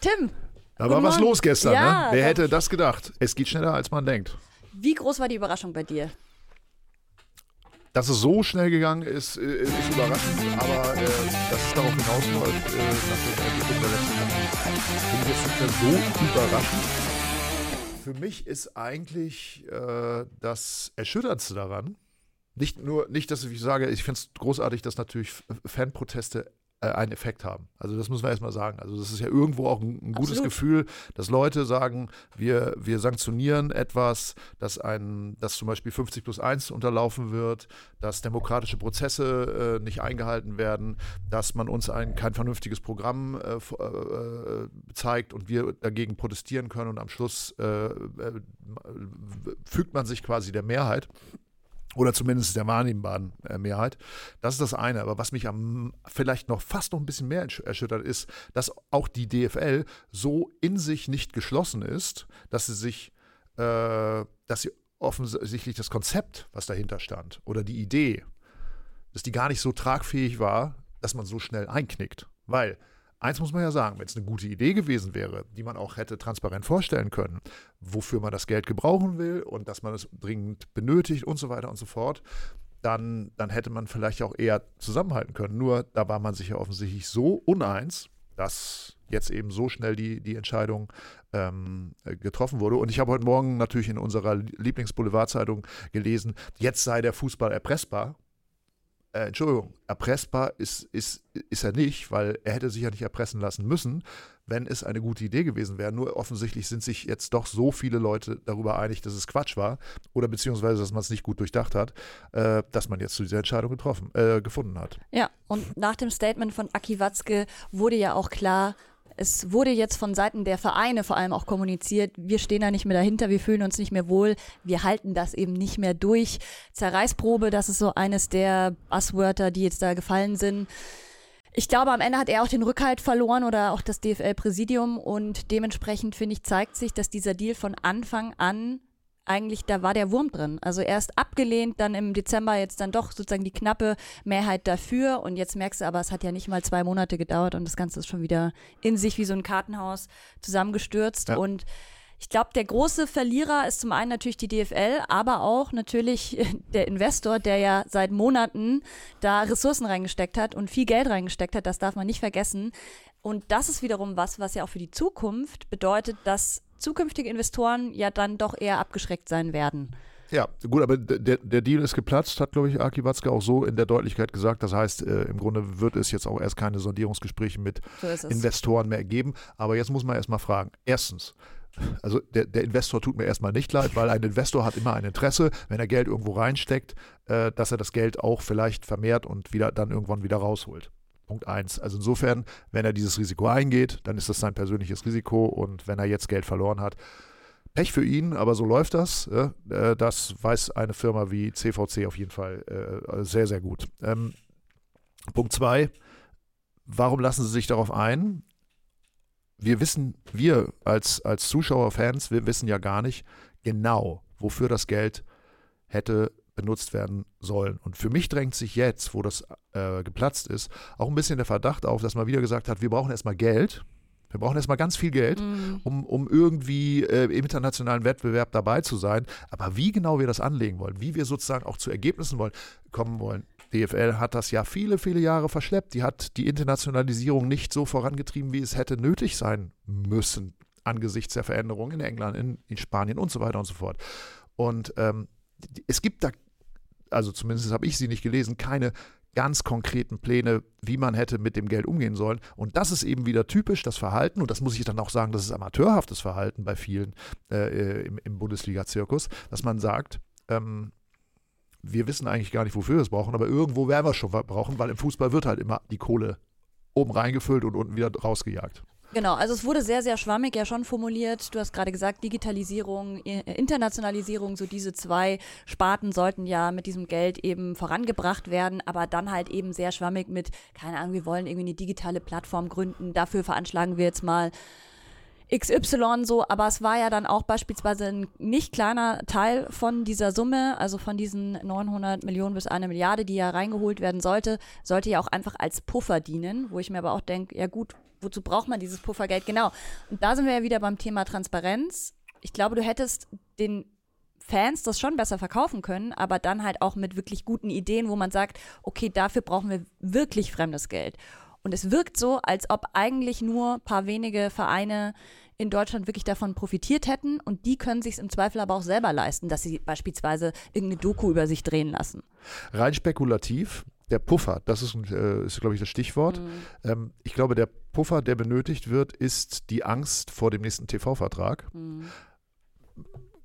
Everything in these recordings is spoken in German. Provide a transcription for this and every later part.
Tim. Da war was Morgen. los gestern, Ja, ne? Wer hätte das gedacht? Es geht schneller, als man denkt. Wie groß war die Überraschung bei dir? Dass es so schnell gegangen ist, äh, ist überraschend, aber äh, dass es darauf hinausläuft, äh, nach dem Entwicklung der letzten Wochen, finde ich jetzt nicht mehr so überraschend. Für mich ist eigentlich äh, das Erschütterndste daran, nicht nur, nicht, dass ich sage, ich finde es großartig, dass natürlich Fanproteste einen Effekt haben. Also das müssen wir erstmal sagen. Also das ist ja irgendwo auch ein, ein gutes. Gefühl, dass Leute sagen, wir, wir sanktionieren etwas, dass ein, dass zum Beispiel 50 plus 1 unterlaufen wird, dass demokratische Prozesse äh, nicht eingehalten werden, dass man uns ein, kein vernünftiges Programm äh, v- äh, zeigt und wir dagegen protestieren können und am Schluss äh, äh, fügt man sich quasi der Mehrheit oder zumindest der wahrnehmbaren äh, Mehrheit. Das ist das eine. Aber was mich am vielleicht noch fast noch ein bisschen mehr ersch- erschüttert ist, dass auch die DFL so in sich nicht geschlossen ist, dass sie sich, äh, dass sie offensichtlich das Konzept, was dahinter stand, oder die Idee, dass die gar nicht so tragfähig war, dass man so schnell einknickt. Weil Eins muss man ja sagen, wenn es eine gute Idee gewesen wäre, die man auch hätte transparent vorstellen können, wofür man das Geld gebrauchen will und dass man es dringend benötigt und so weiter und so fort, dann, dann hätte man vielleicht auch eher zusammenhalten können. Nur da war man sich ja offensichtlich so uneins, dass jetzt eben so schnell die, die Entscheidung ähm, äh, getroffen wurde. Und ich habe heute Morgen natürlich in unserer Lieblingsboulevardzeitung gelesen, jetzt sei der Fußball erpressbar. Äh, Entschuldigung, erpressbar ist, ist, ist er nicht, weil er hätte sich ja nicht erpressen lassen müssen, wenn es eine gute Idee gewesen wäre. Nur offensichtlich sind sich jetzt doch so viele Leute darüber einig, dass es Quatsch war oder beziehungsweise, dass man es nicht gut durchdacht hat, äh, dass man jetzt zu dieser Entscheidung getroffen, äh, gefunden hat. Ja, und nach dem Statement von Aki Watzke wurde ja auch klar, es wurde jetzt von Seiten der Vereine vor allem auch kommuniziert, wir stehen da nicht mehr dahinter, wir fühlen uns nicht mehr wohl, wir halten das eben nicht mehr durch. Zerreißprobe, das ist so eines der Buzzwörter, die jetzt da gefallen sind. Ich glaube, am Ende hat er auch den Rückhalt verloren oder auch das DFL-Präsidium und dementsprechend, finde ich, zeigt sich, dass dieser Deal von Anfang an eigentlich, da war der Wurm drin. Also erst abgelehnt, dann im Dezember jetzt dann doch sozusagen die knappe Mehrheit dafür und jetzt merkst du aber, es hat ja nicht mal zwei Monate gedauert und das Ganze ist schon wieder in sich wie so ein Kartenhaus zusammengestürzt Ja. und ich glaube, der große Verlierer ist zum einen natürlich die DFL, aber auch natürlich der Investor, der ja seit Monaten da Ressourcen reingesteckt hat und viel Geld reingesteckt hat. Das darf man nicht vergessen. Und das ist wiederum was, was ja auch für die Zukunft bedeutet, dass zukünftige Investoren ja dann doch eher abgeschreckt sein werden. Ja, gut, aber der, der Deal ist geplatzt, hat, glaube ich, Aki Watzke auch so in der Deutlichkeit gesagt. Das heißt, äh, im Grunde wird es jetzt auch erst keine Sondierungsgespräche mit So. Investoren mehr geben. Aber jetzt muss man erstmal fragen. Erstens, also der, der Investor tut mir erstmal nicht leid, weil ein Investor hat immer ein Interesse, wenn er Geld irgendwo reinsteckt, äh, dass er das Geld auch vielleicht vermehrt und wieder dann irgendwann wieder rausholt. Punkt eins. Also insofern, wenn er dieses Risiko eingeht, dann ist das sein persönliches Risiko und wenn er jetzt Geld verloren hat, Pech für ihn, aber so läuft das. Äh, Das weiß eine Firma wie CVC auf jeden Fall äh, sehr, sehr gut. Ähm, Punkt zwei, warum lassen Sie sich darauf ein? Wir wissen, wir als, als Zuschauer, Fans, wir wissen ja gar nicht genau, wofür das Geld hätte benutzt werden sollen. Und für mich drängt sich jetzt, wo das äh, geplatzt ist, auch ein bisschen der Verdacht auf, dass man wieder gesagt hat, wir brauchen erstmal Geld. Wir brauchen erstmal ganz viel Geld, um, um irgendwie äh, im internationalen Wettbewerb dabei zu sein. Aber wie genau wir das anlegen wollen, wie wir sozusagen auch zu Ergebnissen wollen, kommen wollen. DFL hat das ja viele, viele Jahre verschleppt. Die hat die Internationalisierung nicht so vorangetrieben, wie es hätte nötig sein müssen, angesichts der Veränderungen in England, in, in Spanien und so weiter und so fort. Und ähm, es gibt da, also zumindest habe ich sie nicht gelesen, keine ganz konkreten Pläne, wie man hätte mit dem Geld umgehen sollen. Und das ist eben wieder typisch, das Verhalten, und das muss ich dann auch sagen, das ist amateurhaftes Verhalten bei vielen äh, im, im Bundesliga-Zirkus, dass man sagt, ähm, wir wissen eigentlich gar nicht, wofür wir es brauchen, aber irgendwo werden wir es schon brauchen, weil im Fußball wird halt immer die Kohle oben reingefüllt und unten wieder rausgejagt. Genau, also es wurde sehr, sehr schwammig ja schon formuliert. Du hast gerade gesagt, Digitalisierung, I- Internationalisierung, so diese zwei Sparten sollten ja mit diesem Geld eben vorangebracht werden, aber dann halt eben sehr schwammig mit, keine Ahnung, wir wollen irgendwie eine digitale Plattform gründen, dafür veranschlagen wir jetzt mal XY so, aber es war ja dann auch beispielsweise ein nicht kleiner Teil von dieser Summe, also von diesen 900 Millionen bis eine Milliarde, die ja reingeholt werden sollte, sollte ja auch einfach als Puffer dienen, wo ich mir aber auch denke, ja gut, wozu braucht man dieses Puffergeld? Genau. Und da sind wir ja wieder beim Thema Transparenz. Ich glaube, du hättest den Fans das schon besser verkaufen können, aber dann halt auch mit wirklich guten Ideen, wo man sagt, okay, dafür brauchen wir wirklich fremdes Geld. Und es wirkt so, als ob eigentlich nur ein paar wenige Vereine in Deutschland wirklich davon profitiert hätten und die können sich im Zweifel aber auch selber leisten, dass sie beispielsweise irgendeine Doku über sich drehen lassen. Rein spekulativ, der Puffer, das ist, äh, ist glaube ich, das Stichwort. Mhm. Ähm, ich glaube, der Puffer, der benötigt wird, ist die Angst vor dem nächsten TV-Vertrag. Mhm.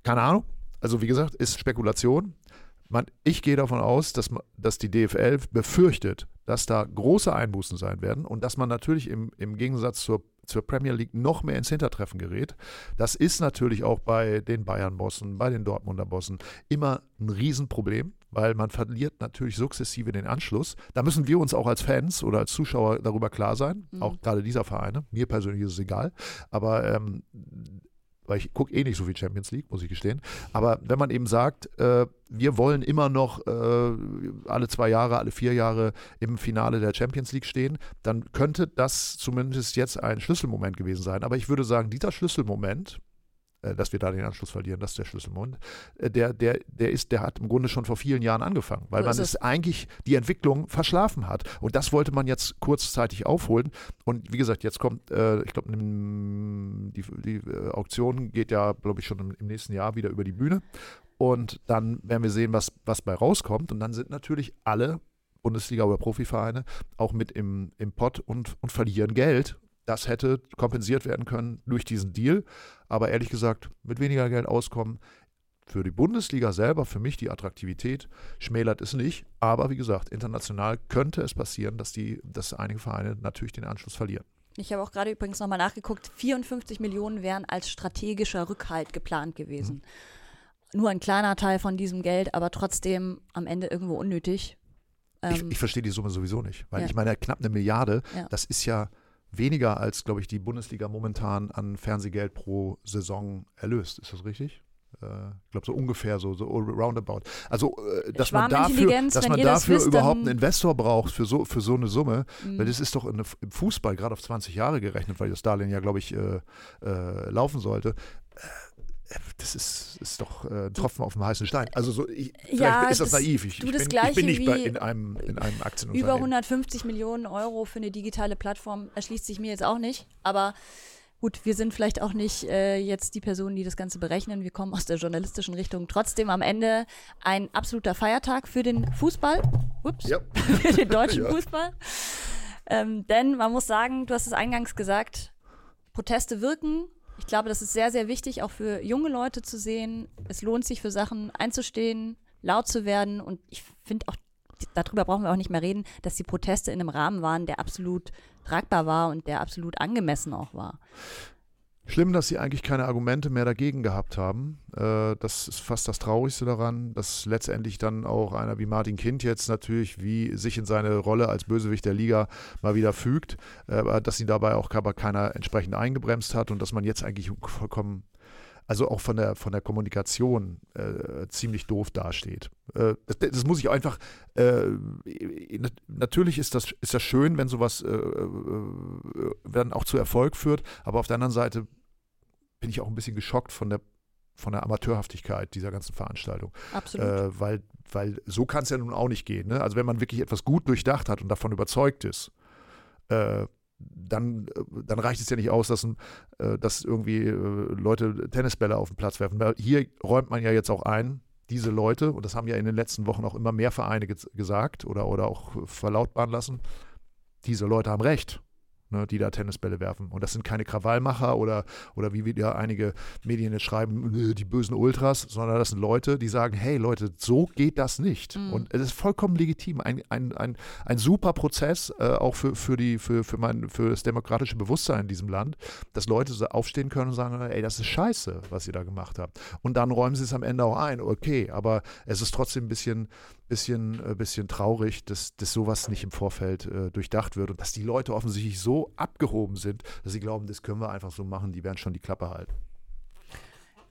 Keine Ahnung, also wie gesagt, ist Spekulation. Man, ich gehe davon aus, dass, dass die DFL befürchtet, dass da große Einbußen sein werden und dass man natürlich im, im Gegensatz zur, zur Premier League noch mehr ins Hintertreffen gerät. Das ist natürlich auch bei den Bayern-Bossen, bei den Dortmunder Bossen immer ein Riesenproblem, weil man verliert natürlich sukzessive den Anschluss. Da müssen wir uns auch als Fans oder als Zuschauer darüber klar sein, mhm. auch gerade dieser Vereine. Mir persönlich ist es egal, aber ähm, weil ich gucke eh nicht so viel Champions League, muss ich gestehen. Aber wenn man eben sagt, äh, wir wollen immer noch äh, alle zwei Jahre, alle vier Jahre im Finale der Champions League stehen, dann könnte das zumindest jetzt ein Schlüsselmoment gewesen sein. Aber ich würde sagen, dieser Schlüsselmoment, dass wir da den Anschluss verlieren, das ist der Schlüsselmund. Äh, der, der, der ist, der hat im Grunde schon vor vielen Jahren angefangen, weil so man es eigentlich die Entwicklung verschlafen hat. Und das wollte man jetzt kurzzeitig aufholen. Und wie gesagt, jetzt kommt, äh, ich glaube, die, die Auktion geht ja, glaube ich, schon im, im nächsten Jahr wieder über die Bühne. Und dann werden wir sehen, was, was bei rauskommt. Und dann sind natürlich alle Bundesliga- oder Profivereine auch mit im, im Pott und, und verlieren Geld, das hätte kompensiert werden können durch diesen Deal. Aber ehrlich gesagt, mit weniger Geld auskommen, für die Bundesliga selber, für mich die Attraktivität schmälert es nicht. Aber wie gesagt, international könnte es passieren, dass, die, dass einige Vereine natürlich den Anschluss verlieren. Ich habe auch gerade übrigens nochmal nachgeguckt, 54 Millionen wären als strategischer Rückhalt geplant gewesen. Mhm. Nur ein kleiner Teil von diesem Geld, aber trotzdem am Ende irgendwo unnötig. ich, ähm, ich verstehe die Summe sowieso nicht, weil ja. ich meine, knapp eine Milliarde, ja. das ist ja weniger als, glaube ich, die Bundesliga momentan an Fernsehgeld pro Saison erlöst. Ist das richtig? Äh, ich glaube so ungefähr so, so roundabout. Also, äh, dass man dafür, dass man dafür wisst, überhaupt einen Investor braucht für so, für so eine Summe, mhm. weil das ist doch in, im Fußball gerade auf 20 Jahre gerechnet, weil das Darlehen ja, glaube ich, äh, äh, laufen sollte das ist, ist doch äh, ein Tropfen auf dem heißen Stein. Also so, ich, vielleicht ja, ist das, das naiv. Ich, ich, bin, ich bin, nicht bei, in einem, in einem Aktienunternehmen. Über 150 Millionen Euro für eine digitale Plattform erschließt sich mir jetzt auch nicht. Aber gut, wir sind vielleicht auch nicht äh, jetzt die Personen, die das Ganze berechnen. Wir kommen aus der journalistischen Richtung. Trotzdem am Ende ein absoluter Feiertag für den Fußball. Ups, ja. für den deutschen ja. Fußball. Ähm, denn man muss sagen, du hast es eingangs gesagt, Proteste wirken, ich glaube, das ist sehr, sehr wichtig, auch für junge Leute zu sehen. Es lohnt sich für Sachen einzustehen, laut zu werden. Und ich finde auch, darüber brauchen wir auch nicht mehr reden, dass die Proteste in einem Rahmen waren, der absolut tragbar war und der absolut angemessen auch war. Schlimm, dass sie eigentlich keine Argumente mehr dagegen gehabt haben. Äh, das ist fast das Traurigste daran, dass letztendlich dann auch einer wie Martin Kind jetzt natürlich wie sich in seine Rolle als Bösewicht der Liga mal wieder fügt, äh, dass sie dabei auch keiner entsprechend eingebremst hat und dass man jetzt eigentlich vollkommen also auch von der, von der Kommunikation äh, ziemlich doof dasteht. Äh, das, das, muss ich einfach, äh, natürlich ist das, ist das schön, wenn sowas äh, äh, dann auch zu Erfolg führt, aber auf der anderen Seite bin ich auch ein bisschen geschockt von der von der Amateurhaftigkeit dieser ganzen Veranstaltung. Absolut. Äh, weil, weil so kann es ja nun auch nicht gehen. Ne? Also wenn man wirklich etwas gut durchdacht hat und davon überzeugt ist, äh, dann, äh, dann reicht es ja nicht aus, dass, äh, dass irgendwie äh, Leute Tennisbälle auf den Platz werfen. Weil hier räumt man ja jetzt auch ein, diese Leute, und das haben ja in den letzten Wochen auch immer mehr Vereine gesagt oder, oder auch verlautbaren lassen, diese Leute haben recht ne, die da Tennisbälle werfen. Und das sind keine Krawallmacher oder, oder wie wieder einige Medien jetzt schreiben, die bösen Ultras, sondern das sind Leute, die sagen, hey Leute, so geht das nicht. Mhm. Und es ist vollkommen legitim, ein, ein, ein, ein super Prozess, äh, auch für, für, die, für, für, mein, für das demokratische Bewusstsein in diesem Land, dass Leute so aufstehen können und sagen, ey, das ist scheiße, was ihr da gemacht habt. Und dann räumen sie es am Ende auch ein, okay, aber es ist trotzdem ein bisschen, bisschen, äh, bisschen traurig, dass, dass sowas nicht im Vorfeld äh, durchdacht wird und dass die Leute offensichtlich so abgehoben sind, dass sie glauben, das können wir einfach so machen, die werden schon die Klappe halten.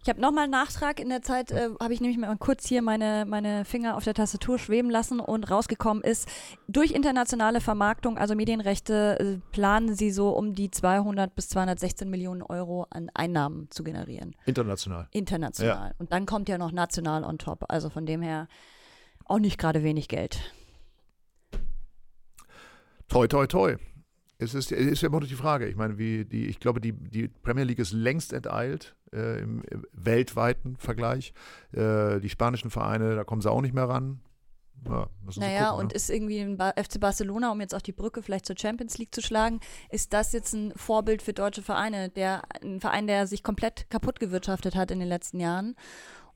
Ich habe nochmal einen Nachtrag. In der Zeit äh, habe ich nämlich mal kurz hier meine, meine Finger auf der Tastatur schweben lassen und rausgekommen ist, durch internationale Vermarktung, also Medienrechte, äh, planen sie so um die 200 bis 216 Millionen Euro an Einnahmen zu generieren. International. International. Ja. Und dann kommt ja noch national on top. Also von dem her auch nicht gerade wenig Geld. Toi, toi, toi. Es ist, es ist ja immer noch die Frage. Ich meine, wie die, ich glaube, die, die Premier League ist längst enteilt äh, im, im, weltweiten Vergleich. Äh, die spanischen Vereine, da kommen sie auch nicht mehr ran. Ja, naja, gucken, und ne? ist irgendwie ein FC Barcelona, um jetzt auch die Brücke vielleicht zur Champions League zu schlagen, ist das jetzt ein Vorbild für deutsche Vereine? Der, ein Verein, der sich komplett kaputt gewirtschaftet hat in den letzten Jahren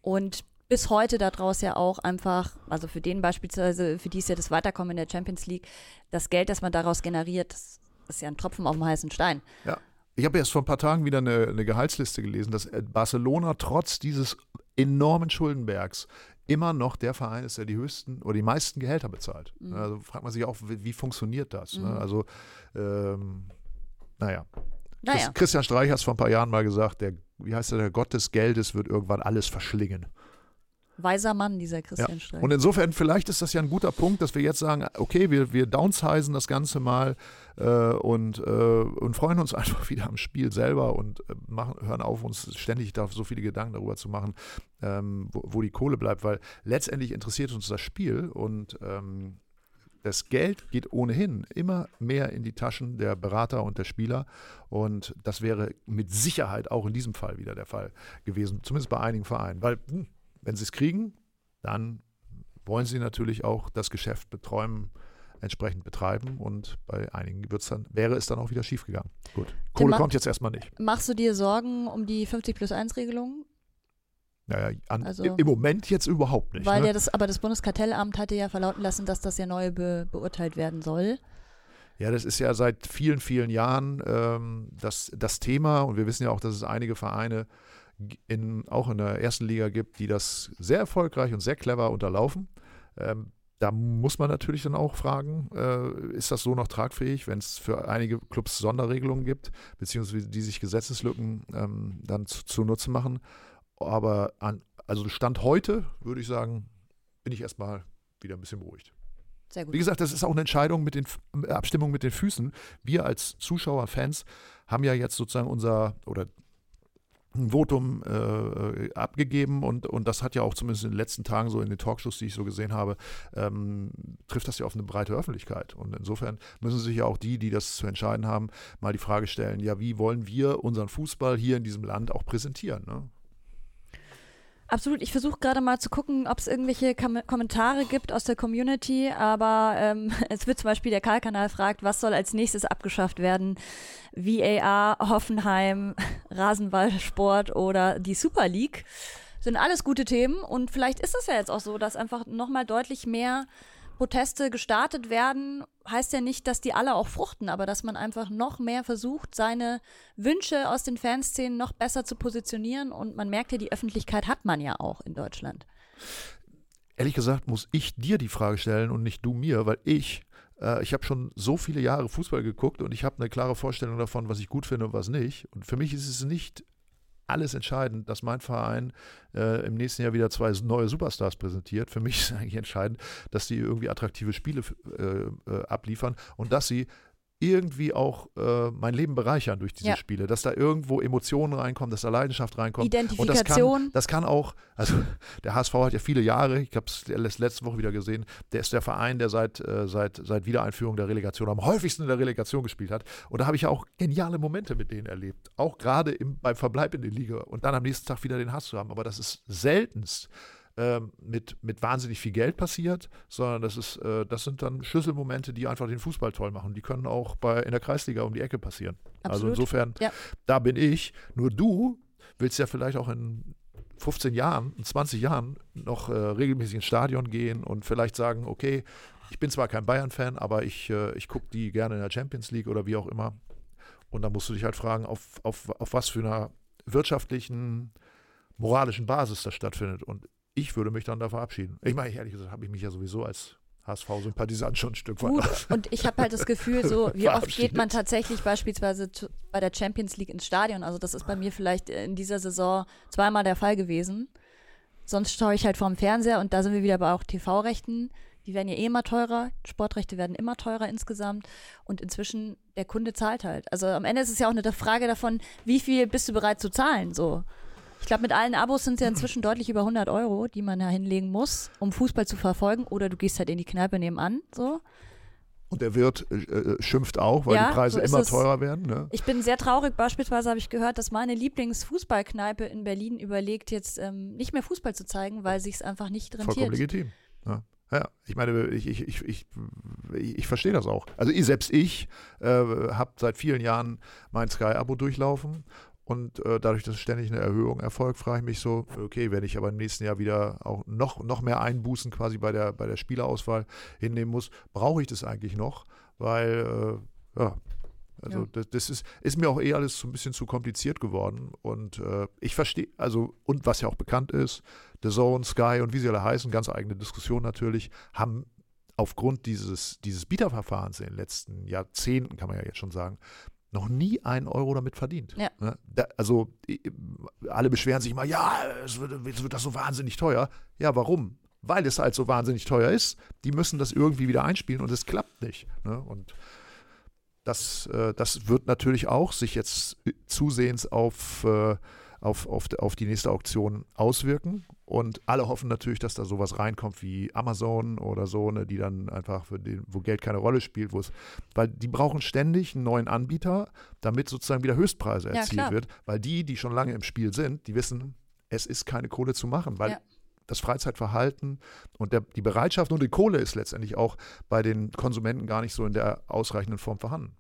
und bis heute daraus ja auch einfach, also für den beispielsweise, für die ist ja das Weiterkommen in der Champions League, das Geld, das man daraus generiert, das ist ja ein Tropfen auf dem heißen Stein. Ja. Ich habe erst vor ein paar Tagen wieder eine, eine Gehaltsliste gelesen, dass äh, Barcelona trotz dieses enormen Schuldenbergs immer noch der Verein ist, der die höchsten oder die meisten Gehälter bezahlt. Mhm. Also fragt man sich auch, wie, wie funktioniert das? Ne? Mhm. Ne? Also, ähm, naja. naja. Christian Streich hat es vor ein paar Jahren mal gesagt, der, wie heißt der, der Gott des Geldes wird irgendwann alles verschlingen. Weiser Mann, dieser Christian ja. Streich. Und insofern, vielleicht ist das ja ein guter Punkt, dass wir jetzt sagen, okay, wir, wir downsizen das Ganze mal äh, und, äh, und freuen uns einfach wieder am Spiel selber und äh, machen, hören auf, uns ständig da so viele Gedanken darüber zu machen, ähm, wo, wo, die Kohle bleibt, weil letztendlich interessiert uns das Spiel und ähm, das Geld geht ohnehin immer mehr in die Taschen der Berater und der Spieler. Und das wäre mit Sicherheit auch in diesem Fall wieder der Fall gewesen, zumindest bei einigen Vereinen. Weil hm, wenn sie es kriegen, dann wollen sie natürlich auch das Geschäft beträumen, entsprechend betreiben und bei einigen wird's dann, wäre es dann auch wieder schiefgegangen. Gut. Kohle kommt jetzt erstmal nicht. Machst du dir Sorgen um die 50 plus 1 Regelung? Naja, an, also, im Moment jetzt überhaupt nicht. Weil ne? ja das, aber das Bundeskartellamt hatte ja verlauten lassen, dass das ja neu be, beurteilt werden soll. Ja, das ist ja seit vielen, vielen Jahren ähm, das, das Thema und wir wissen ja auch, dass es einige Vereine in, auch in der ersten Liga gibt, die das sehr erfolgreich und sehr clever unterlaufen. Ähm, da muss man natürlich dann auch fragen, äh, ist das so noch tragfähig, wenn es für einige Clubs Sonderregelungen gibt, beziehungsweise die sich Gesetzeslücken ähm, dann zu, zunutze machen. Aber an, also Stand heute würde ich sagen, bin ich erstmal wieder ein bisschen beruhigt. Wie gesagt, das ist auch eine Entscheidung mit den Abstimmung mit den Füßen. Wir als Zuschauer, Fans haben ja jetzt sozusagen unser oder ein Votum äh, abgegeben und, und das hat ja auch zumindest in den letzten Tagen so in den Talkshows, die ich so gesehen habe, ähm, trifft das ja auf eine breite Öffentlichkeit. Und insofern müssen sich ja auch die, die das zu entscheiden haben, mal die Frage stellen, ja, wie wollen wir unseren Fußball hier in diesem Land auch präsentieren? Ne? Absolut. Ich versuche gerade mal zu gucken, ob es irgendwelche Kom Kommentare gibt aus der Community, aber ähm, es wird zum Beispiel der Karl-Kanal fragt, was soll als nächstes abgeschafft werden? VAR, Hoffenheim, Rasenballsport oder die Super League. Sind alles gute Themen und vielleicht ist es ja jetzt auch so, dass einfach nochmal deutlich mehr Proteste gestartet werden, heißt ja nicht, dass die alle auch fruchten, aber dass man einfach noch mehr versucht, seine Wünsche aus den Fanszenen noch besser zu positionieren. Und man merkt ja, die Öffentlichkeit hat man ja auch in Deutschland. Ehrlich gesagt muss ich dir die Frage stellen und nicht du mir, weil ich äh, ich habe schon so viele Jahre Fußball geguckt und ich habe eine klare Vorstellung davon, was ich gut finde und was nicht. Und für mich ist es nicht alles entscheidend, dass mein Verein äh, im nächsten Jahr wieder zwei neue Superstars präsentiert. Für mich ist eigentlich entscheidend, dass die irgendwie attraktive Spiele äh, äh, abliefern und dass sie irgendwie auch äh, mein Leben bereichern durch diese ja. Spiele, dass da irgendwo Emotionen reinkommen, dass da Leidenschaft reinkommt. Identifikation. Und das kann, das kann auch, also der HSV hat ja viele Jahre, ich habe es letzte Woche wieder gesehen, der ist der Verein, der seit, äh, seit, seit Wiedereinführung der Relegation am häufigsten in der Relegation gespielt hat. Und da habe ich ja auch geniale Momente mit denen erlebt. Auch gerade beim Verbleib in der Liga und dann am nächsten Tag wieder den Hass zu haben. Aber das ist seltenst mit, mit wahnsinnig viel Geld passiert, sondern das, ist, äh, das sind dann Schlüsselmomente, die einfach den Fußball toll machen. Die können auch bei, in der Kreisliga um die Ecke passieren. Also Absolut. Also insofern, ja. da bin ich. Nur du willst ja vielleicht auch in 15 Jahren, in 20 Jahren noch äh, regelmäßig ins Stadion gehen und vielleicht sagen, okay, ich bin zwar kein Bayern-Fan, aber ich, äh, ich gucke die gerne in der Champions League oder wie auch immer. Und da musst du dich halt fragen, auf, auf, auf was für einer wirtschaftlichen, moralischen Basis das stattfindet. Und ich würde mich dann da verabschieden. Ich meine, ehrlich gesagt, habe ich mich ja sowieso als, HSV-Sympathisant schon ein Stück weit. Gut, und ich habe halt das Gefühl, so wie oft geht man tatsächlich beispielsweise bei der Champions League ins Stadion. Also das ist bei mir vielleicht in dieser Saison zweimal der Fall gewesen. Sonst schaue ich halt vorm Fernseher und da sind wir wieder bei auch TV-Rechten. Die werden ja eh immer teurer. Sportrechte werden immer teurer insgesamt. Und inzwischen, der Kunde zahlt halt. Also am Ende ist es ja auch eine Frage davon, wie viel bist du bereit zu zahlen, so. Ich glaube, mit allen Abos sind es ja inzwischen deutlich über 100 Euro, die man da hinlegen muss, um Fußball zu verfolgen. Oder du gehst halt in die Kneipe nebenan, so. Und der Wirt äh, äh schimpft auch, weil Ja, die Preise so immer es. teurer werden. Ne? Ich bin sehr traurig. Beispielsweise habe ich gehört, dass meine Lieblingsfußballkneipe in Berlin überlegt, jetzt ähm, nicht mehr Fußball zu zeigen, weil sich es einfach nicht Vollkommen rentiert. legitim. Ja. Ja, ich meine, ich, ich, ich, ich, ich, ich verstehe das auch. Also ich, selbst ich äh, habe seit vielen Jahren mein Sky-Abo durchlaufen und äh, dadurch, dass ständig eine Erhöhung erfolgt, frage ich mich so, okay, wenn ich aber im nächsten Jahr wieder auch noch, noch mehr Einbußen quasi bei der, bei der Spielerauswahl hinnehmen muss, brauche ich das eigentlich noch? Weil, äh, ja, also Ja. das, das ist, ist mir auch eh alles so ein bisschen zu kompliziert geworden. Und äh, ich verstehe, also, und was ja auch bekannt ist, The Zone, Sky und wie sie alle heißen, ganz eigene Diskussion natürlich, haben aufgrund dieses, dieses Bieterverfahrens in den letzten Jahrzehnten, kann man ja jetzt schon sagen, noch nie einen Euro damit verdient. Ja. Ne? Da, also alle beschweren sich immer, ja, es wird, es wird das so wahnsinnig teuer. Ja, warum? Weil es halt so wahnsinnig teuer ist. Die müssen das irgendwie wieder einspielen und es klappt nicht. Ne? Und das, äh, das wird natürlich auch sich jetzt zusehends auf, äh, auf, auf, auf die nächste Auktion auswirken. Und alle hoffen natürlich, dass da sowas reinkommt wie Amazon oder so, ne, die dann einfach, für den, wo Geld keine Rolle spielt, wo es, weil die brauchen ständig einen neuen Anbieter, damit sozusagen wieder Höchstpreise Ja, erzielt klar. wird. Weil die, die schon lange im Spiel sind, die wissen, es ist keine Kohle zu machen, weil Ja. das Freizeitverhalten und der, die Bereitschaft und die Kohle ist letztendlich auch bei den Konsumenten gar nicht so in der ausreichenden Form vorhanden.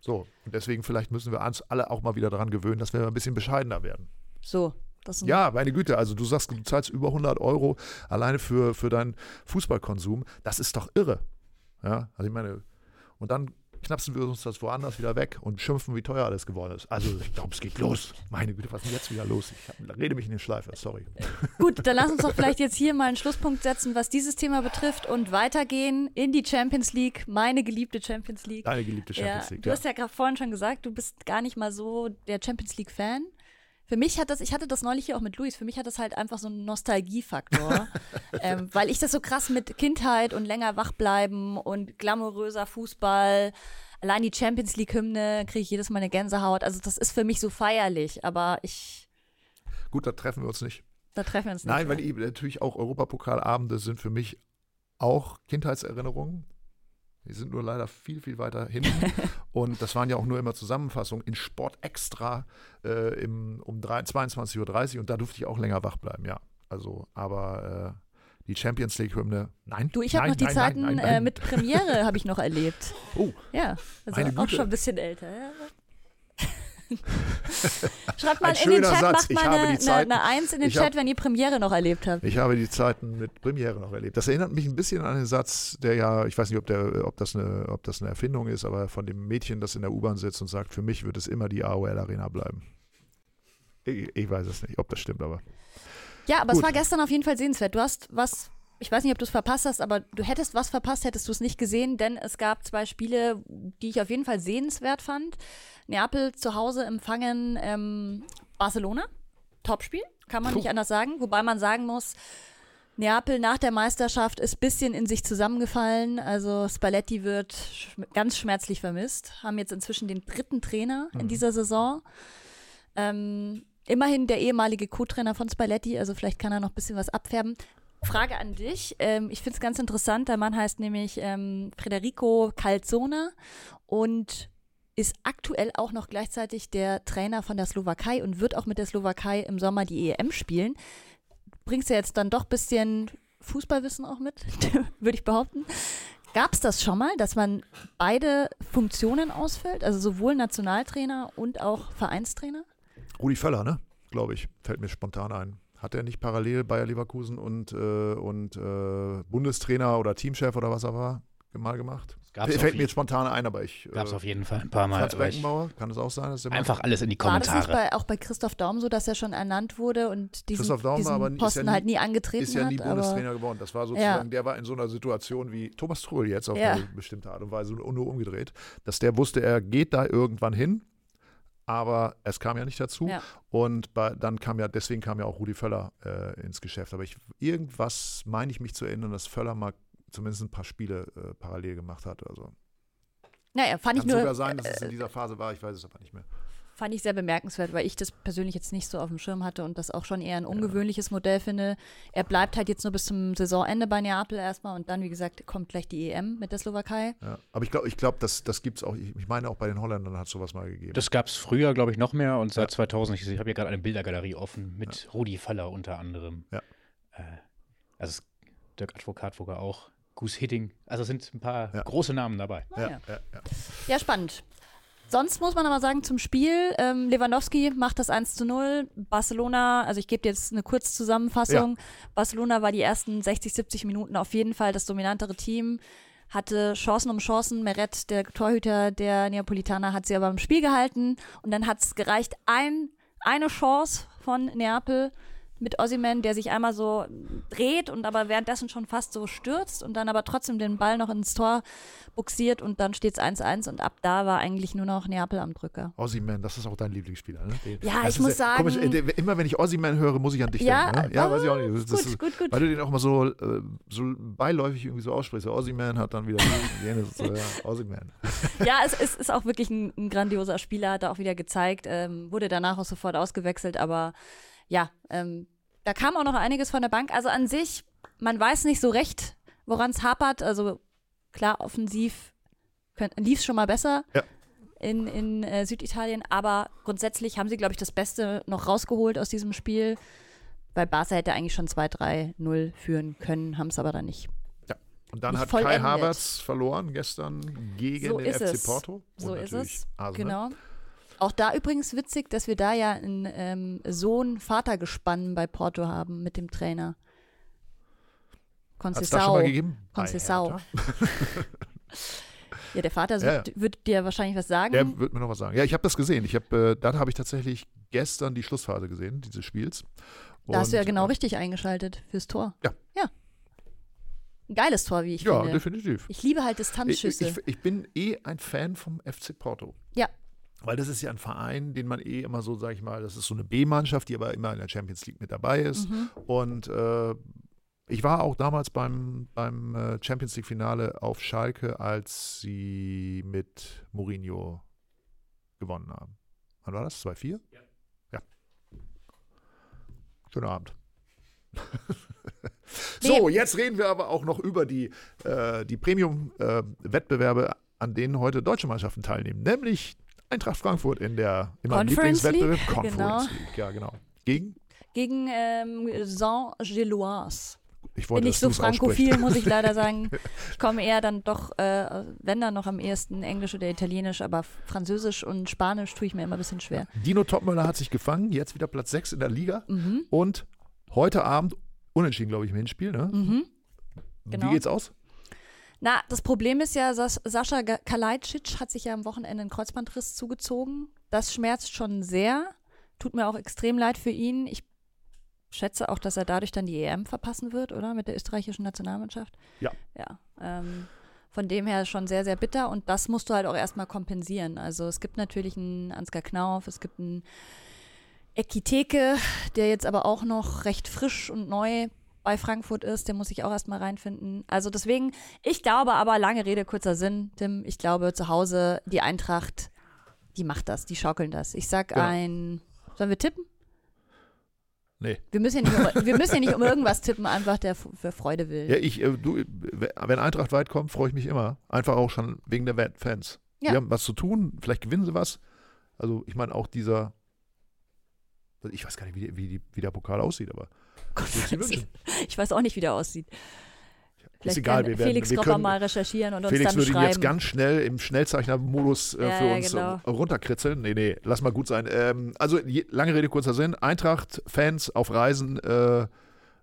So, und deswegen vielleicht müssen wir uns alle auch mal wieder daran gewöhnen, dass wir ein bisschen bescheidener werden. So, Ja, meine Güte, also du sagst, du zahlst über 100 Euro alleine für, für deinen Fußballkonsum. Das ist doch irre. Ja, also ich meine, und dann knapsen wir uns das woanders wieder weg und schimpfen, wie teuer alles geworden ist. Also ich glaube, es geht los. Meine Güte, was ist denn jetzt wieder los? Ich hab, rede mich in den Schleife, sorry. Gut, dann lass uns doch vielleicht jetzt hier mal einen Schlusspunkt setzen, was dieses Thema betrifft und weitergehen in die Champions League, meine geliebte Champions League. Deine geliebte Champions ja, League. Du hast ja gerade vorhin schon gesagt, du bist gar nicht mal so der Champions League-Fan. Für mich hat das, ich hatte das neulich hier auch mit Luis, für mich hat das halt einfach so einen Nostalgiefaktor, ähm, weil ich das so krass mit Kindheit und länger wach bleiben und glamouröser Fußball, allein die Champions League-Hymne kriege ich jedes Mal eine Gänsehaut. Also das ist für mich so feierlich, aber ich, Gut, da treffen wir uns nicht. da treffen wir uns nicht. Nein, weil mehr. ich, natürlich auch Europapokalabende sind für mich auch Kindheitserinnerungen. Die sind nur leider viel, viel weiter hinten. und das waren ja auch nur immer Zusammenfassungen in Sport extra äh, im, um 22.30 Uhr und da durfte ich auch länger wach bleiben, ja. Also, aber äh, die Champions League-Hymne, nein. Du, ich habe noch die nein, Zeiten nein, nein, Äh, mit Premiere habe ich noch erlebt. Oh, Ja, also auch Güte. schon ein bisschen älter. Ja. Schreibt mal in den Chat, Satz. macht Ich mal habe eine, Zeiten- eine Eins in den Chat, hab- wenn ihr Premiere noch erlebt habt. ich habe die Zeiten mit Premiere noch erlebt. Das erinnert mich ein bisschen an den Satz, der ja, ich weiß nicht, ob, der, ob, das, eine, ob das eine Erfindung ist, aber von dem Mädchen, das in der U-Bahn sitzt und sagt, für mich wird es immer die AOL-Arena bleiben. Ich, ich weiß es nicht, ob das stimmt, aber. Ja, aber Gut. es war gestern auf jeden Fall sehenswert. Du hast was, ich weiß nicht, ob du es verpasst hast, aber du hättest was verpasst, hättest du es nicht gesehen, denn es gab zwei Spiele, die ich auf jeden Fall sehenswert fand. Neapel zu Hause empfangen ähm, Barcelona. Topspiel, kann man Puh. nicht anders sagen. Wobei man sagen muss, Neapel nach der Meisterschaft ist ein bisschen in sich zusammengefallen. Also Spalletti wird schm ganz schmerzlich vermisst. Haben jetzt inzwischen den dritten Trainer in dieser Saison. Ähm, immerhin der ehemalige Co-Trainer von Spalletti, also vielleicht kann er noch ein bisschen was abfärben. Frage an dich. Ähm, ich finde es ganz interessant. Der Mann heißt nämlich ähm, Federico Calzona und ist aktuell auch noch gleichzeitig der Trainer von der Slowakei und wird auch mit der Slowakei im Sommer die EM spielen. Bringst du jetzt dann doch ein bisschen Fußballwissen auch mit, würde ich behaupten. Gab es das schon mal, dass man beide Funktionen ausfüllt, also sowohl Nationaltrainer und auch Vereinstrainer? Rudi Völler, ne? Glaube ich, fällt mir spontan ein. Hat er nicht parallel Bayer Leverkusen und, äh, und äh, Bundestrainer oder Teamchef oder was er war? mal gemacht. Gab's Fällt mir jetzt spontan ein, aber ich. Gab es äh, auf jeden Fall ein paar Mal. Franz Beckenbauer, kann es auch sein, einfach alles in die War das nicht Kommentare. bei, auch bei Christoph Daum so, dass er schon ernannt wurde und diesen, Christoph Daum diesen aber ist ja Posten nie- halt nie angetreten ist ja nie hat? Aber, Bundestrainer geworden. Das war sozusagen, der war in so einer Situation wie Thomas Trull jetzt auf Ja. eine bestimmte Art und Weise und nur umgedreht, dass der wusste, er geht da irgendwann hin, aber es kam ja nicht dazu. Ja. Und bei, dann kam ja, deswegen kam ja auch Rudi Völler äh, ins Geschäft. Aber ich, irgendwas meine ich mich zu erinnern, dass Völler mal zumindest ein paar Spiele äh, parallel gemacht hat. Also naja, fand ich kann nur sogar sein, dass es äh, in dieser Phase war, ich weiß es aber nicht mehr. Fand ich sehr bemerkenswert, weil ich das persönlich jetzt nicht so auf dem Schirm hatte und das auch schon eher ein ungewöhnliches Modell finde. Er bleibt halt jetzt nur bis zum Saisonende bei Neapel erstmal und dann, wie gesagt, kommt gleich die EM mit der Slowakei. Ja. Aber ich glaube, ich glaub, das, das gibt es auch. Ich, meine, auch bei den Holländern hat es sowas mal gegeben. Das gab es früher, glaube ich, noch mehr und seit 2000, ich, ich habe hier gerade eine Bildergalerie offen mit Rudi Faller unter anderem. Ja. Äh, also Dirk Advokat sogar auch, Goose Hitting. Also sind ein paar Ja. große Namen dabei. ja, ja. ja, ja. Ja, spannend. Sonst muss man aber sagen, zum Spiel, ähm, Lewandowski macht das 1 zu 0. Barcelona, also ich gebe dir jetzt eine Kurzzusammenfassung. Barcelona war die ersten 60, 70 Minuten auf jeden Fall das dominantere Team, hatte Chancen um Chancen. Meret, der Torhüter der Neapolitaner, hat sie aber im Spiel gehalten. Und dann hat es gereicht, ein, eine Chance von Neapel mit Ossiman, der sich einmal so dreht und aber währenddessen schon fast so stürzt und dann aber trotzdem den Ball noch ins Tor buxiert und dann steht es 1-1 und ab da war eigentlich nur noch Neapel am Drücker. Ossiman, das ist auch dein Lieblingsspieler, ne? Den- Ja, das ich muss ja- Komisch, sagen- äh, der- immer wenn ich Ossiman höre, muss ich an dich Ja, denken. Ne? Ja, ah, weiß ich auch nicht. Das, das gut, ist, gut, gut. Weil du den auch mal so, äh, so beiläufig irgendwie so aussprichst. Ossiman hat dann wieder Hände so, ja, Ossiman. Ja, es ist, ist auch wirklich ein, ein grandioser Spieler, hat er auch wieder gezeigt, ähm, wurde danach auch sofort ausgewechselt, aber ja, ähm, da kam auch noch einiges von der Bank. Also an sich, man weiß nicht so recht, woran es hapert. Also klar, offensiv lief es schon mal besser. Ja. In, in äh, Süditalien, aber grundsätzlich haben sie, glaube ich, das Beste noch rausgeholt aus diesem Spiel. Weil Barca hätte eigentlich schon 2-3-0 führen können, haben es aber dann nicht. Und dann hat Kai vollendet. Havertz verloren gestern gegen So den ist FC es. Porto. So ist es. Arsenal. Genau. Auch da übrigens witzig, dass wir da ja ein ähm, Sohn-Vater-Gespann bei Porto haben mit dem Trainer. Hat es da schon mal gegeben? Hertha? Ja, der Vater Ja, wird, wird dir wahrscheinlich was sagen. Der wird mir noch was sagen. Ja, ich habe das gesehen. Ich hab, äh, dann habe ich tatsächlich gestern die Schlussphase gesehen, dieses Spiels. da hast du ja Und, genau äh, richtig eingeschaltet fürs Tor. Ja. Ja. Ein geiles Tor, wie ich Ja, finde. definitiv. Ich liebe halt Ich, Distanzschüsse. ich, ich bin eh ein Fan vom FC Porto. ja, Weil das ist ja ein Verein, den man eh immer so, sag ich mal, das ist so eine B-Mannschaft, die aber immer in der Champions League mit dabei ist. Mhm. Und äh, ich war auch damals beim, beim äh, Champions League-Finale auf Schalke, als sie mit Mourinho gewonnen haben. Wann war das? 2-4? Ja. ja. Schönen Abend. so, jetzt reden wir aber auch noch über die, äh, die Premium-Wettbewerbe, an denen heute deutsche Mannschaften teilnehmen, nämlich Eintracht Frankfurt in der in meinem Lieblingswettbewerb League, Conference genau. League. Ja, genau. Gegen? gegen ähm, Saint-Gilloise. Ich Bin wollte, nicht dass so frankophil, muss ich leider sagen. Ich komme eher dann doch, äh, wenn dann noch am ehesten Englisch oder Italienisch, aber Französisch und Spanisch tue ich mir immer ein bisschen schwer. Dino Topmöller hat sich gefangen, jetzt wieder Platz 6 in der Liga Mhm. und heute Abend unentschieden, glaube ich, im Hinspiel. Ne? Mhm. Genau. Wie geht's aus? Na, das Problem ist ja, Sas Sascha Kalajdzic hat sich ja am Wochenende einen Kreuzbandriss zugezogen. Das schmerzt schon sehr. Tut mir auch extrem leid für ihn. Ich schätze auch, dass er dadurch dann die EM verpassen wird, oder? Mit der österreichischen Nationalmannschaft. Ja. Ja. Ähm, von dem her schon sehr, sehr bitter und das musst du halt auch erstmal kompensieren. Also es gibt natürlich einen Ansgar Knauf, es gibt einen Ekiteke, der jetzt aber auch noch recht frisch und neu bei Frankfurt ist, der muss sich auch erstmal reinfinden. Also deswegen, ich glaube aber, lange Rede, kurzer Sinn, Tim, ich glaube zu Hause, die Eintracht, die macht das, die schaukeln das. Ich sag Ja. ein, sollen wir tippen? Nee. Wir müssen ja nicht um, wir müssen ja nicht um irgendwas tippen, einfach der für Freude will. Ja, ich, äh, du, wenn Eintracht weit kommt, freue ich mich immer. Einfach auch schon wegen der Fans. Ja. Die haben was zu tun, vielleicht gewinnen sie was. Also ich meine auch dieser, ich weiß gar nicht, wie, wie, wie der Pokal aussieht, aber ich weiß auch nicht, wie der aussieht. Vielleicht egal, kann wir werden- Felix wir können- mal recherchieren und uns Felix dann würde ihn schreiben. jetzt ganz schnell im Schnellzeichner-Modus äh, für ja, uns genau. äh, runterkritzeln. Nee, nee, lass mal gut sein. Ähm, also, je, lange Rede, kurzer Sinn. Eintracht-Fans auf Reisen, äh,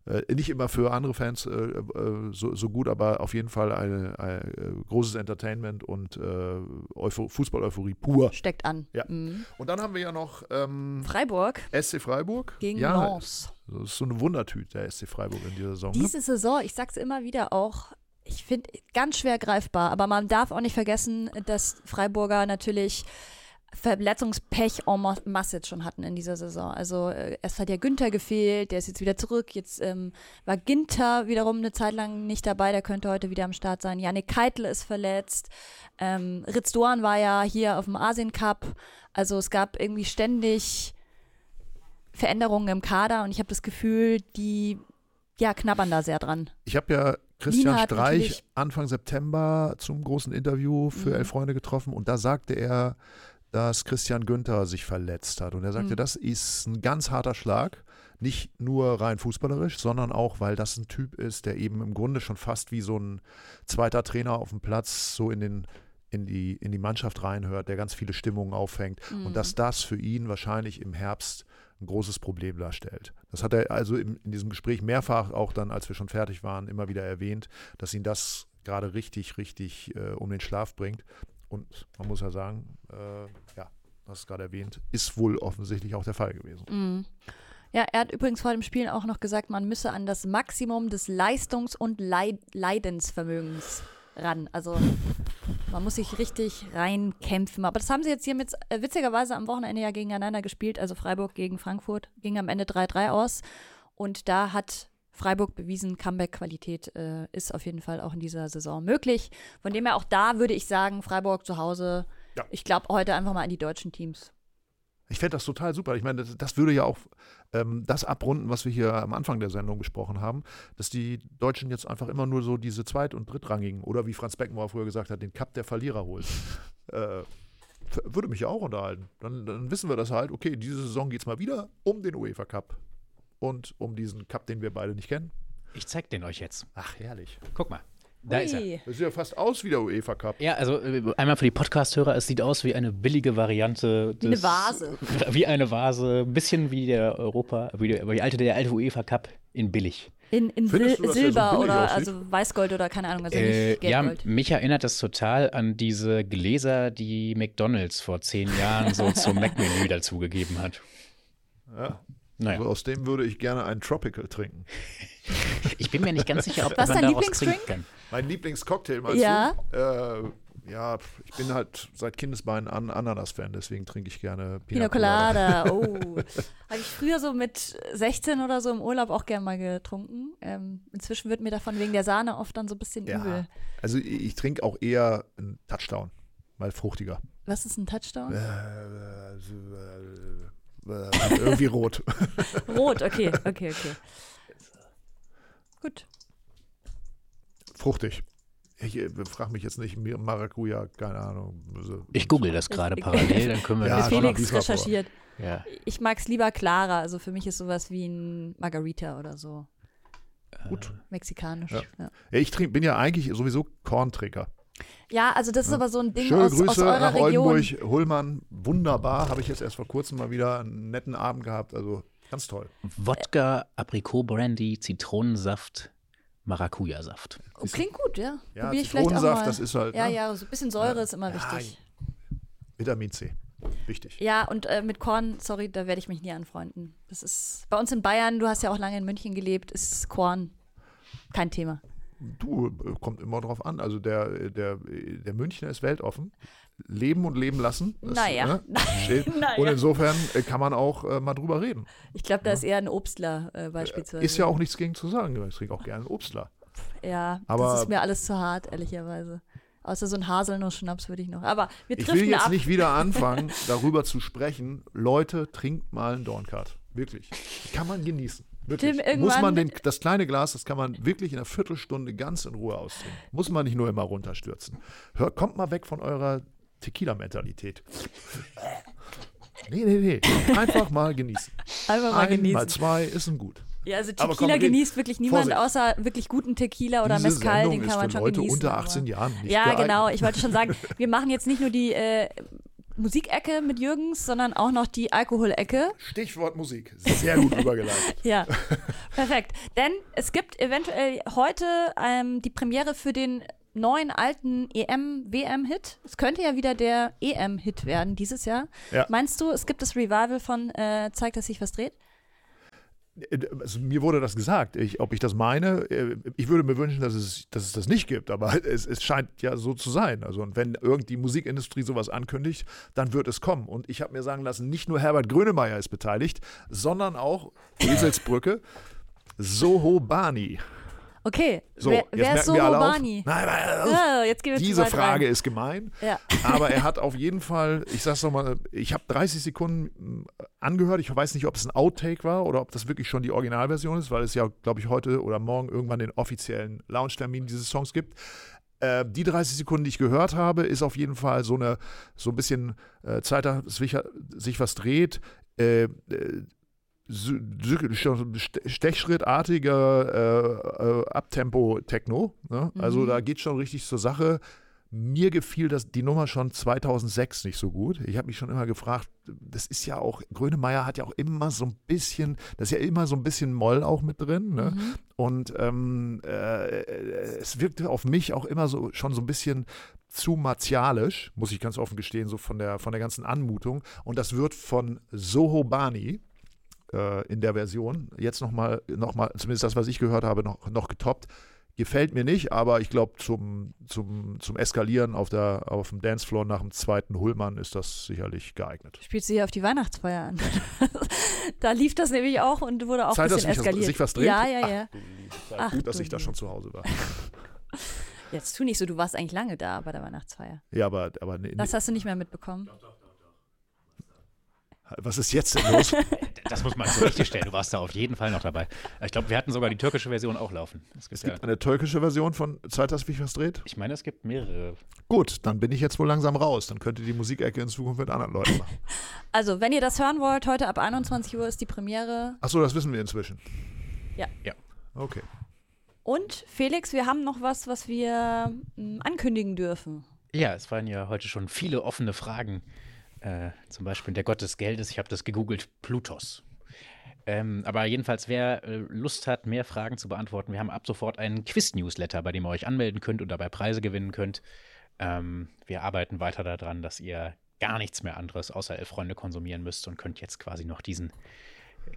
Äh, nicht immer für andere Fans äh, äh, so, so, gut, aber auf jeden Fall ein, ein großes Entertainment und äh, Fußball-Euphorie pur. Steckt an. Ja. Mhm. Und dann haben wir ja noch ähm, Freiburg. SC Freiburg. Gegen ja, Lens. Das ist so eine Wundertüte, der SC Freiburg in dieser Saison. Ne? Diese ne? Saison, ich sag's immer wieder auch, ich finde ganz schwer greifbar, aber man darf auch nicht vergessen, dass Freiburger natürlich Verletzungspech en masse schon hatten in dieser Saison. Also äh, es hat ja Günther gefehlt, der ist jetzt wieder zurück. Jetzt ähm, war Ginter wiederum eine Zeit lang nicht dabei, der könnte heute wieder am Start sein. Janik Keitel ist verletzt. Ähm, Ritz Doan war ja hier auf dem Asien Cup. Also es gab irgendwie ständig Veränderungen im Kader und ich habe das Gefühl, die ja, knabbern da sehr dran. Ich habe ja Christian Streich Anfang September zum großen Interview für mhm. Elf Freunde getroffen und da sagte er, dass Christian Günther sich verletzt hat. Und er sagte, mhm. das ist ein ganz harter Schlag. Nicht nur rein fußballerisch, sondern auch, weil das ein Typ ist, der eben im Grunde schon fast wie so ein zweiter Trainer auf dem Platz so in den in die, in die Mannschaft reinhört, der ganz viele Stimmungen auffängt mhm. und dass das für ihn wahrscheinlich im Herbst ein großes Problem darstellt. Das hat er also in, in diesem Gespräch mehrfach, auch dann, als wir schon fertig waren, immer wieder erwähnt, dass ihn das gerade richtig, richtig äh, um den Schlaf bringt. Und man muss ja sagen, äh, ja, das ist gerade erwähnt, ist wohl offensichtlich auch der Fall gewesen. Mhm. Ja, er hat übrigens vor dem Spiel auch noch gesagt, man müsse an das Maximum des Leistungs- und Leid Leidensvermögens ran. Also man muss sich richtig reinkämpfen. Aber das haben sie jetzt hier mit, äh, witzigerweise am Wochenende ja gegeneinander gespielt. Also Freiburg gegen Frankfurt ging am Ende 3-3 aus. Und da hat Freiburg bewiesen, Comeback-Qualität äh, ist auf jeden Fall auch in dieser Saison möglich. Von dem her auch da würde ich sagen, Freiburg zu Hause. Ja. Ich glaube heute einfach mal an die deutschen Teams. Ich fände das total super. Ich meine, das, das würde ja auch ähm, das abrunden, was wir hier am Anfang der Sendung besprochen haben, dass die Deutschen jetzt einfach immer nur so diese zweit- und drittrangigen oder wie Franz Beckenbauer früher gesagt hat, den Cup der Verlierer holen. äh, würde mich ja auch unterhalten. Dann, dann, wissen wir das halt, okay, diese Saison geht es mal wieder um den UEFA Cup und um diesen Cup, den wir beide nicht kennen. Ich zeig den euch jetzt. Ach, herrlich. Guck mal. Da Ui. ist er. Das sieht ja fast aus wie der UEFA Cup. Ja, also äh, einmal für die Podcast-Hörer, es sieht aus wie eine billige Variante. Des, wie eine Vase. Wie eine Vase. Ein bisschen wie der Europa, wie der, wie alte, der alte UEFA Cup in billig. In, in Sil du, Silber so oder aussieht? also Weißgold oder keine Ahnung, also äh, nicht Ja, mich erinnert das total an diese Gläser, die McDonalds vor zehn Jahren so zum Mac-Menü dazugegeben hat. Ja. Naja. Also aus dem würde ich gerne einen Tropical trinken. Ich bin mir nicht ganz sicher, ob Was man daraus trinken kann. Mein Lieblingscocktail, meinst ja. du? Äh, ja, ich bin halt seit Kindesbeinen an Ananas-Fan, deswegen trinke ich gerne Pina, Pina Colada. Colada. Oh. Habe ich früher so mit 16 oder so im Urlaub auch gerne mal getrunken. Ähm, inzwischen wird mir davon wegen der Sahne oft dann so ein bisschen ja. übel. Also ich, ich trinke auch eher einen Touchdown, mal fruchtiger. Was ist ein Touchdown? Äh, äh, äh äh, irgendwie rot. rot, okay, okay, okay. Gut. Fruchtig. Ich äh, frage mich jetzt nicht, Maracuja, keine Ahnung. Ich google das gerade parallel, dann können wir ja, Felix recherchiert. Ja. Ich mag es lieber klarer, also für mich ist sowas wie ein Margarita oder so. Gut. Mexikanisch. Ja. Ja. ich trink, bin ja eigentlich sowieso Kornträger. Ja, also das ist ja. aber so ein Ding Schöne aus, Grüße aus eurer nach Region. Oldenburg, Hullmann, wunderbar. Habe ich jetzt erst vor kurzem mal wieder einen netten Abend gehabt. Also ganz toll. Wodka, Aprikot-Brandy, Zitronensaft, Maracuja-Saft. Oh, klingt gut, ja. ja Probier ich vielleicht auch mal. das ist halt. Ja, ne? ja, so ein bisschen Säure ja. ist immer wichtig. Vitamin C. Wichtig. Ja, und äh, mit Korn, sorry, da werde ich mich nie anfreunden. Das ist bei uns in Bayern, du hast ja auch lange in München gelebt, ist Korn kein Thema. Du, äh, kommt immer drauf an. Also der, der, der Münchner ist weltoffen. Leben und leben lassen. Das, naja. Ne, naja. Und insofern äh, kann man auch äh, mal drüber reden. Ich glaube, da ja. ist eher ein Obstler äh, beispielsweise. Ist ja auch nichts gegen zu sagen. Ich trinke auch gerne einen Obstler. Ja, Aber das ist mir alles zu hart, ehrlicherweise. Außer so ein Haselnuss-Schnaps würde ich noch. Aber wir Ich will jetzt ab. nicht wieder anfangen, darüber zu sprechen. Leute, trinkt mal einen Dornkart. Wirklich. Kann man genießen. Wirklich. Tim, Muss man den, das kleine Glas, das kann man wirklich in einer Viertelstunde ganz in Ruhe austrinken. Muss man nicht nur immer runterstürzen. Hör, kommt mal weg von eurer Tequila-Mentalität. Nee, nee, nee. Einfach mal genießen. Einfach mal ein, genießen. Mal zwei ist ein gut. Ja, also Tequila komm, genießt wirklich niemand Vorsicht. außer wirklich guten Tequila oder Diese Mezcal, Sendung den kann man schon Leute genießen. unter 18 Jahren nicht Ja, geeignet. genau. Ich wollte schon sagen, wir machen jetzt nicht nur die äh, Musikecke mit Jürgens, sondern auch noch die Alkoholecke. Stichwort Musik. Sehr gut übergeleitet. Ja, perfekt. Denn es gibt eventuell heute ähm, die Premiere für den neuen alten EM-WM-Hit. Es könnte ja wieder der EM-Hit werden dieses Jahr. Ja. Meinst du, es gibt das Revival von äh, Zeigt, dass sich was dreht? Also, mir wurde das gesagt. Ich, ob ich das meine, äh, ich würde mir wünschen, dass es, dass es das nicht gibt, aber es, es scheint ja so zu sein. Also, und wenn irgend die Musikindustrie sowas ankündigt, dann wird es kommen. Und ich habe mir sagen lassen, nicht nur Herbert Grönemeyer ist beteiligt, sondern auch Eselsbrücke, Soho Bani. Okay, So, wer, wer ist auf. Sobobani? Nein, nein, jetzt gehen wir diese Frage rein. ist gemein. Ja. Aber er hat auf jeden Fall, ich sag's nochmal, ich habe 30 Sekunden mh, angehört. Ich weiß nicht, ob es ein Outtake war oder ob das wirklich schon die Originalversion ist, weil es ja, glaube ich, heute oder morgen irgendwann den offiziellen Launch-Termin dieses Songs gibt. Äh, die 30 Sekunden, die ich gehört habe, ist auf jeden Fall so eine, so ein bisschen äh, Zeit, dass sich, sich was dreht. Äh, Stechschrittartiger äh, äh, Abtempo-Techno. Ne? Also Mhm. da geht schon richtig zur Sache. Mir gefiel das, die Nummer schon 2006 nicht so gut. Ich habe mich schon immer gefragt, das ist ja auch, Grönemeyer hat ja auch immer so ein bisschen, das ist ja immer so ein bisschen Moll auch mit drin. Ne? Mhm. Und ähm, äh, es wirkte auf mich auch immer so schon so ein bisschen zu martialisch, muss ich ganz offen gestehen, so von der, von der ganzen Anmutung. Und das wird von Soho Bani äh, in der Version jetzt nochmal, noch mal, zumindest das, was ich gehört habe, noch, noch getoppt. Gefällt mir nicht, aber ich glaube, zum, zum, zum Eskalieren auf, der, auf dem Dancefloor nach dem zweiten Hullmann ist das sicherlich geeignet. Spielt sie hier auf die Weihnachtsfeier an. da lief das nämlich auch und wurde auch ein Zeit, dass bisschen was, eskaliert. sich was dreht? Ja, ja, Ach, ja. Zeit. Ach, Gut, dass du ich da schon zu Hause war. Jetzt tu nicht so, du warst eigentlich lange da bei der Weihnachtsfeier. Ja, aber, aber nee, Das hast du nicht mehr mitbekommen. was ist jetzt denn los? Das muss man so richtig stellen. Du warst da auf jeden Fall noch dabei. Ich glaube, wir hatten sogar die türkische Version auch laufen. Es gibt Es ja, gibt eine türkische Version von Zeit, dass sich was dreht. ich meine, es gibt mehrere. Gut, dann bin ich jetzt wohl langsam raus. Dann könnt ihr die Musikecke in Zukunft mit anderen Leuten machen. Also, wenn ihr das hören wollt, heute ab 21 Uhr ist die Premiere. Achso, das wissen wir inzwischen. Ja. Ja. Okay. Und Felix, wir haben noch was, was wir mm, ankündigen dürfen. Ja, es waren ja heute schon viele offene Fragen. Äh, zum Beispiel der Gott des Geldes. Ich habe das gegoogelt, Plutos. Ähm, aber jedenfalls, wer äh, Lust hat, mehr Fragen zu beantworten, wir haben ab sofort einen Quiz-Newsletter, bei dem ihr euch anmelden könnt und dabei Preise gewinnen könnt. Ähm, wir arbeiten weiter daran, dass ihr gar nichts mehr anderes außer Elf Freunde konsumieren müsst und könnt jetzt quasi noch diesen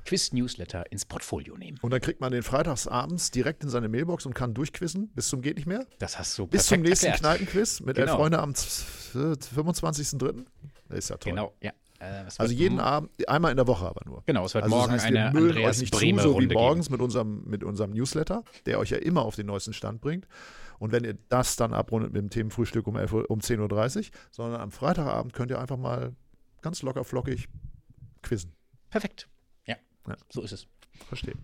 Quiz-Newsletter ins Portfolio nehmen. Und dann kriegt man den freitagsabends direkt in seine Mailbox und kann durchquissen bis zum geht nicht mehr. Das hast du Bis zum nächsten erklärt. Kneipenquiz mit elf Genau. Freunde am z- 25.03. Das ist ja toll. Genau, ja. Äh, es Also jeden Abend, einmal in der Woche aber nur. Genau, es wird Also morgen das heißt, eine Andreas euch nicht Bremer zu, so wie morgens geben. mit unserem, mit unserem Newsletter, der euch ja immer auf den neuesten Stand bringt. Und wenn ihr das dann abrundet mit dem Themenfrühstück um, 11 Uhr, um 10.30 Uhr, sondern am Freitagabend könnt ihr einfach mal ganz locker flockig quizzen. Perfekt. Ja, Ja. so ist es. Verstehe.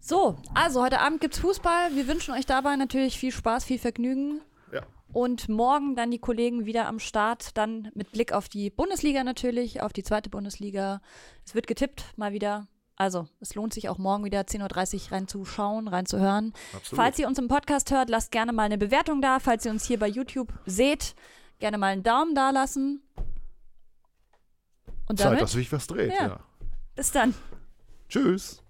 So, also heute Abend gibt's Fußball. Wir wünschen euch dabei natürlich viel Spaß, viel Vergnügen. Ja. Und morgen dann die Kollegen wieder am Start, dann mit Blick auf die Bundesliga natürlich, auf die zweite Bundesliga. Es wird getippt, mal wieder. Also, es lohnt sich auch morgen wieder 10.30 Uhr reinzuschauen, reinzuhören. Absolut. Falls ihr uns im Podcast hört, lasst gerne mal eine Bewertung da. Falls ihr uns hier bei YouTube seht, gerne mal einen Daumen da lassen. Und Zeit, damit, dass sich was dreht. Ja. ja. bis dann. Tschüss.